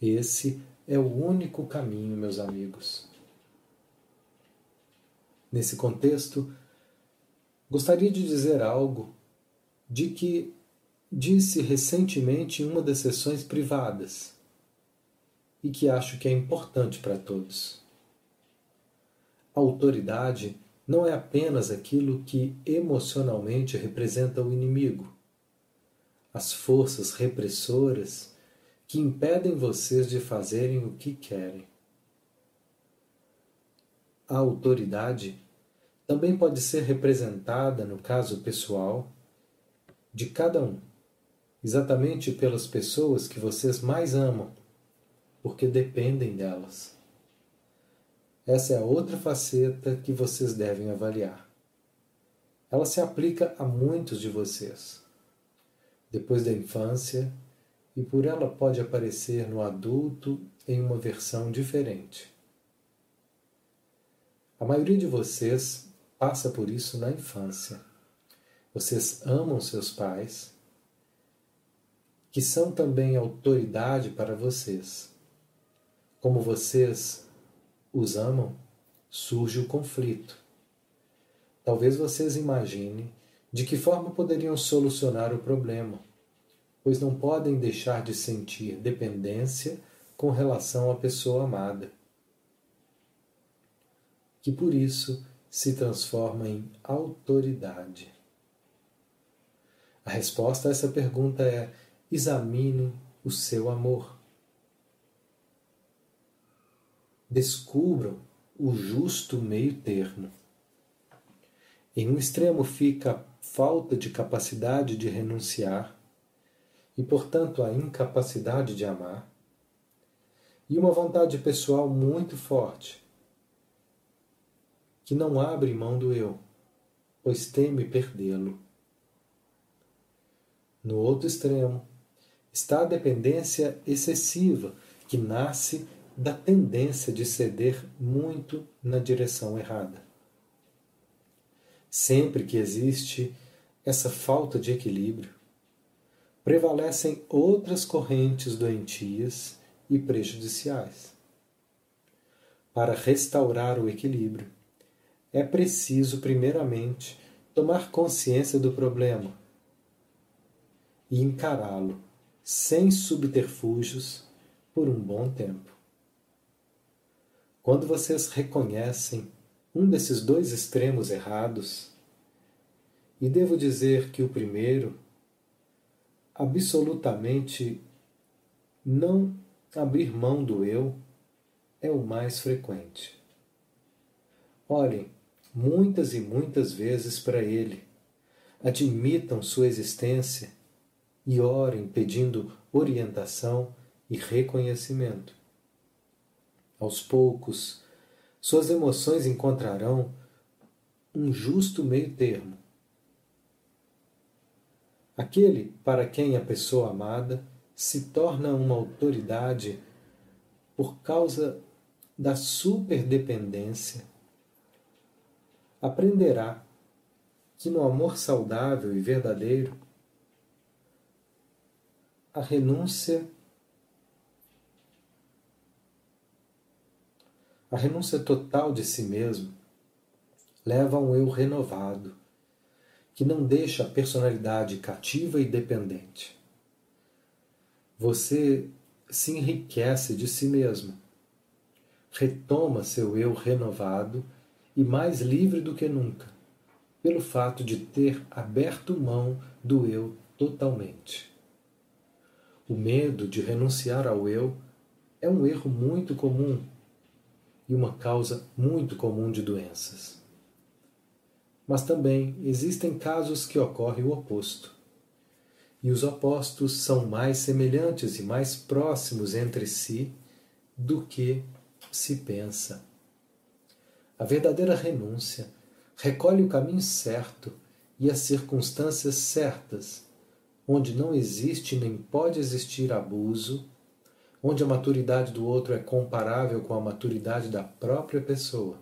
Esse é o único caminho, meus amigos. Nesse contexto, gostaria de dizer algo de que disse recentemente em uma das sessões privadas e que acho que é importante para todos. A autoridade não é apenas aquilo que emocionalmente representa o inimigo, as forças repressoras que impedem vocês de fazerem o que querem. A autoridade também pode ser representada, no caso pessoal, de cada um, exatamente pelas pessoas que vocês mais amam, porque dependem delas. Essa é a outra faceta que vocês devem avaliar. Ela se aplica a muitos de vocês. Depois da infância, e por ela pode aparecer no adulto em uma versão diferente. A maioria de vocês passa por isso na infância. Vocês amam seus pais, que são também autoridade para vocês. Como vocês os amam, surge o conflito. Talvez vocês imaginem de que forma poderiam solucionar o problema, pois não podem deixar de sentir dependência com relação à pessoa amada, que por isso se transforma em autoridade. A resposta a essa pergunta é: examine o seu amor. Descubram o justo meio termo. Em um extremo fica a falta de capacidade de renunciar e, portanto, a incapacidade de amar, e uma vontade pessoal muito forte, que não abre mão do eu, pois teme perdê-lo. No outro extremo está a dependência excessiva, que nasce da tendência de ceder muito na direção errada. Sempre que existe essa falta de equilíbrio, prevalecem outras correntes doentias e prejudiciais. Para restaurar o equilíbrio, é preciso, primeiramente, tomar consciência do problema e encará-lo sem subterfúgios por um bom tempo. Quando vocês reconhecem um desses dois extremos errados, e devo dizer que o primeiro, absolutamente não abrir mão do eu, é o mais frequente. Olhem muitas e muitas vezes para ele, admitam sua existência e orem pedindo orientação e reconhecimento. Aos poucos, suas emoções encontrarão um justo meio termo. Aquele para quem a pessoa amada se torna uma autoridade por causa da superdependência, aprenderá que no amor saudável e verdadeiro, a renúncia A renúncia total de si mesmo leva a um eu renovado, que não deixa a personalidade cativa e dependente. Você se enriquece de si mesmo, retoma seu eu renovado e mais livre do que nunca, pelo fato de ter aberto mão do eu totalmente. O medo de renunciar ao eu é um erro muito comum e uma causa muito comum de doenças. Mas também existem casos que ocorre o oposto. E os opostos são mais semelhantes e mais próximos entre si do que se pensa. A verdadeira renúncia recolhe o caminho certo e as circunstâncias certas, onde não existe nem pode existir abuso onde a maturidade do outro é comparável com a maturidade da própria pessoa.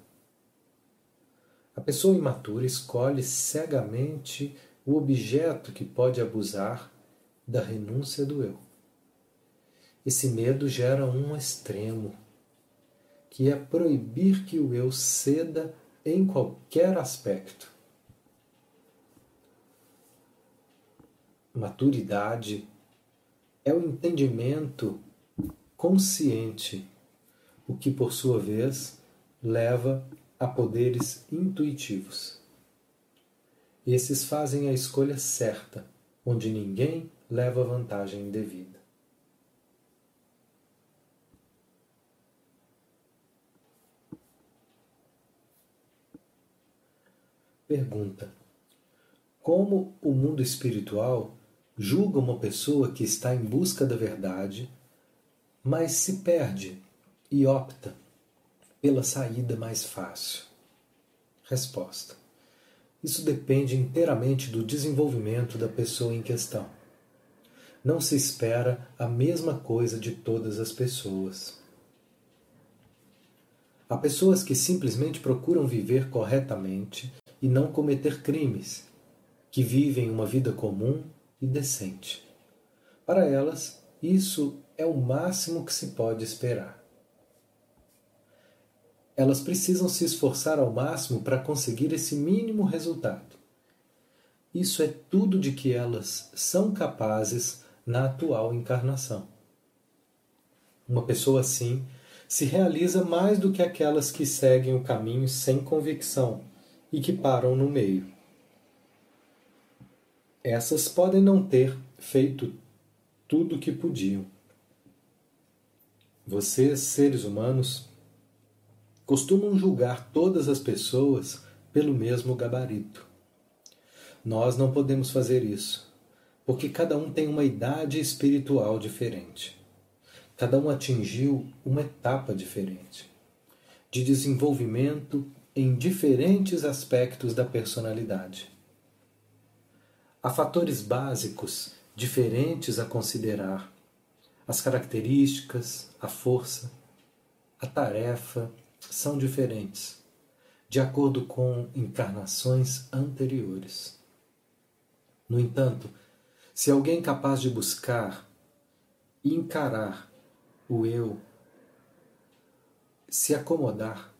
A pessoa imatura escolhe cegamente o objeto que pode abusar da renúncia do eu. esse medo gera um extremo, que é proibir que o eu ceda em qualquer aspecto. Maturidade é o entendimento consciente, o que por sua vez leva a poderes intuitivos. Esses fazem a escolha certa, onde ninguém leva vantagem indevida. Pergunta: Como o mundo espiritual julga uma pessoa que está em busca da verdade, mas se perde e opta pela saída mais fácil? Resposta: Isso depende inteiramente do desenvolvimento da pessoa em questão. Não se espera a mesma coisa de todas as pessoas. Há pessoas que simplesmente procuram viver corretamente e não cometer crimes, que vivem uma vida comum e decente. Para elas, isso é o máximo que se pode esperar. Elas precisam se esforçar ao máximo para conseguir esse mínimo resultado. Isso é tudo de que elas são capazes na atual encarnação. Uma pessoa assim se realiza mais do que aquelas que seguem o caminho sem convicção e que param no meio. Essas podem não ter feito tudo o que podiam. Vocês, seres humanos, costumam julgar todas as pessoas pelo mesmo gabarito. Nós não podemos fazer isso, porque cada um tem uma idade espiritual diferente. Cada um atingiu uma etapa diferente de desenvolvimento em diferentes aspectos da personalidade. Há fatores básicos diferentes a considerar: as características, a força, a tarefa são diferentes, de acordo com encarnações anteriores. No entanto, se alguém capaz de buscar e encarar o eu, se acomodar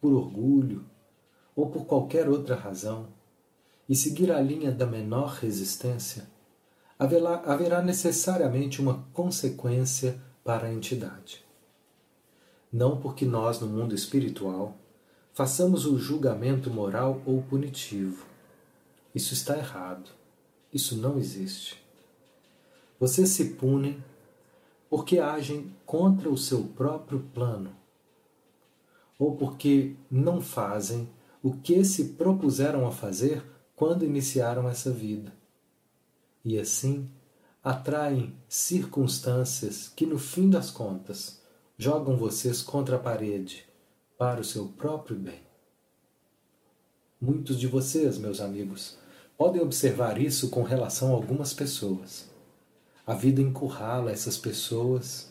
por orgulho ou por qualquer outra razão, e seguir a linha da menor resistência, haverá, necessariamente uma consequência para a entidade. Não porque nós, no mundo espiritual, façamos o julgamento moral ou punitivo. Isso está errado. Isso não existe. Vocês se punem porque agem contra o seu próprio plano ou porque não fazem o que se propuseram a fazer quando iniciaram essa vida. E assim atraem circunstâncias que, no fim das contas, jogam vocês contra a parede para o seu próprio bem. Muitos de vocês, meus amigos, podem observar isso com relação a algumas pessoas. A vida encurrala essas pessoas,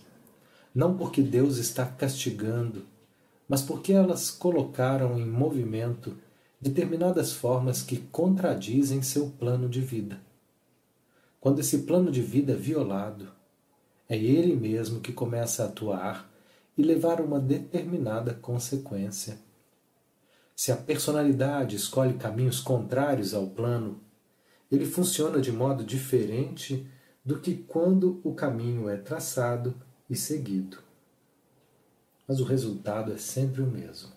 não porque Deus está castigando mas porque elas colocaram em movimento determinadas formas que contradizem seu plano de vida. Quando esse plano de vida é violado, é ele mesmo que começa a atuar e levar uma determinada consequência. Se a personalidade escolhe caminhos contrários ao plano, ele funciona de modo diferente do que quando o caminho é traçado e seguido mas o resultado é sempre o mesmo.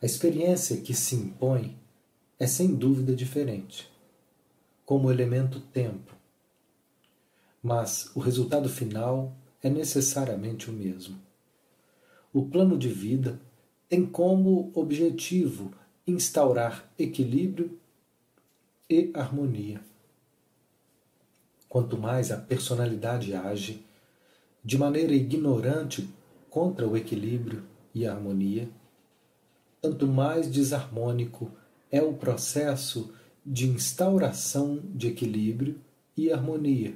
A experiência que se impõe é sem dúvida diferente, como elemento tempo, mas o resultado final é necessariamente o mesmo. O plano de vida tem como objetivo instaurar equilíbrio e harmonia. Quanto mais a personalidade age de maneira ignorante contra o equilíbrio e a harmonia, tanto mais desarmônico é o processo de instauração de equilíbrio e harmonia,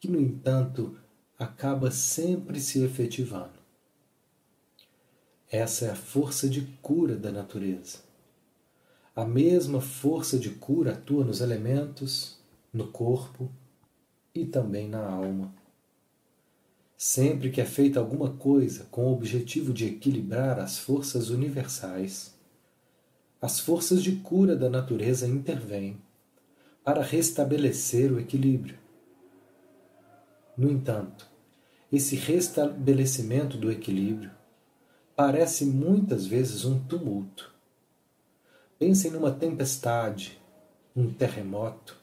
que, no entanto, acaba sempre se efetivando. Essa é a força de cura da natureza. A mesma força de cura atua nos elementos, no corpo e também na alma. Sempre que é feita alguma coisa com o objetivo de equilibrar as forças universais, as forças de cura da natureza intervêm para restabelecer o equilíbrio. No entanto, esse restabelecimento do equilíbrio parece muitas vezes um tumulto. Pensem numa tempestade, um terremoto.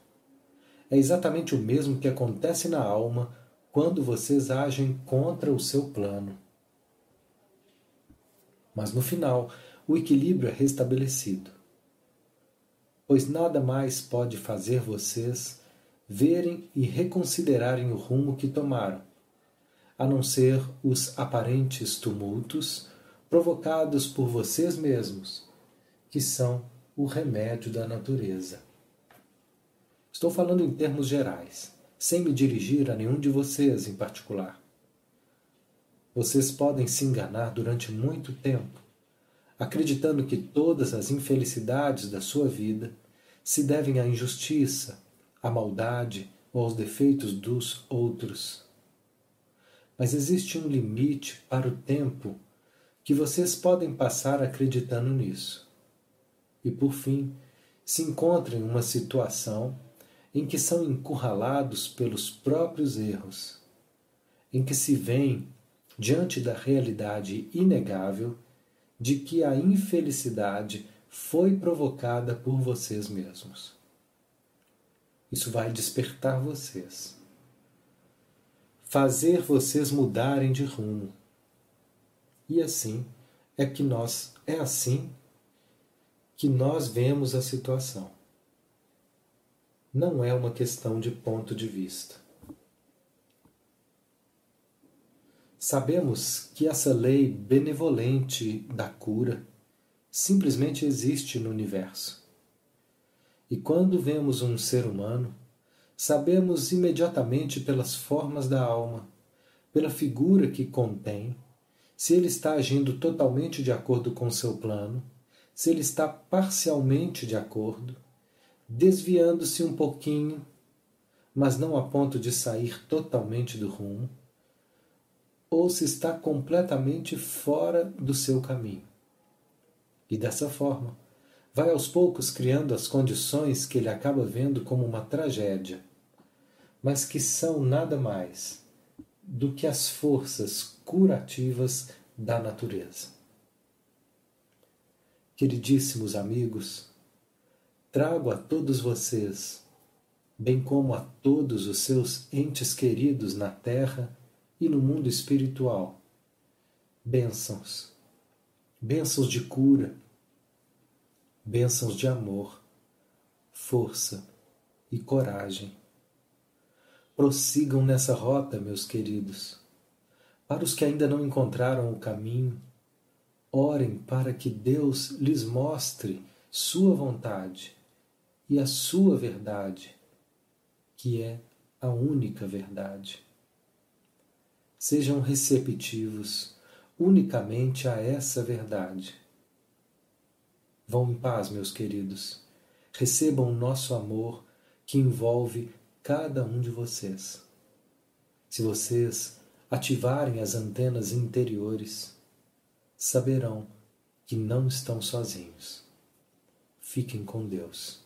É exatamente o mesmo que acontece na alma quando vocês agem contra o seu plano. Mas no final, o equilíbrio é restabelecido. Pois nada mais pode fazer vocês verem e reconsiderarem o rumo que tomaram, a não ser os aparentes tumultos provocados por vocês mesmos, que são o remédio da natureza. Estou falando em termos gerais, sem me dirigir a nenhum de vocês em particular. Vocês podem se enganar durante muito tempo, acreditando que todas as infelicidades da sua vida se devem à injustiça, à maldade ou aos defeitos dos outros. Mas existe um limite para o tempo que vocês podem passar acreditando nisso. E por fim, se encontram em uma situação em que são encurralados pelos próprios erros, em que se veem diante da realidade inegável de que a infelicidade foi provocada por vocês mesmos. Isso vai despertar vocês, fazer vocês mudarem de rumo. E assim é que nós é assim que nós vemos a situação não é uma questão de ponto de vista. Sabemos que essa lei benevolente da cura simplesmente existe no universo. E quando vemos um ser humano, sabemos imediatamente pelas formas da alma, pela figura que contém, se ele está agindo totalmente de acordo com seu plano, se ele está parcialmente de acordo, desviando-se um pouquinho, mas não a ponto de sair totalmente do rumo, ou se está completamente fora do seu caminho. E dessa forma, vai aos poucos criando as condições que ele acaba vendo como uma tragédia, mas que são nada mais do que as forças curativas da natureza. Queridíssimos amigos, trago a todos vocês, bem como a todos os seus entes queridos na terra e no mundo espiritual, bênçãos, bênçãos de cura, bênçãos de amor, força e coragem. Prossigam nessa rota, meus queridos. Para os que ainda não encontraram o caminho, orem para que Deus lhes mostre Sua vontade e a sua verdade, que é a única verdade. Sejam receptivos unicamente a essa verdade. Vão em paz, meus queridos. Recebam o nosso amor que envolve cada um de vocês. Se vocês ativarem as antenas interiores, saberão que não estão sozinhos. Fiquem com Deus.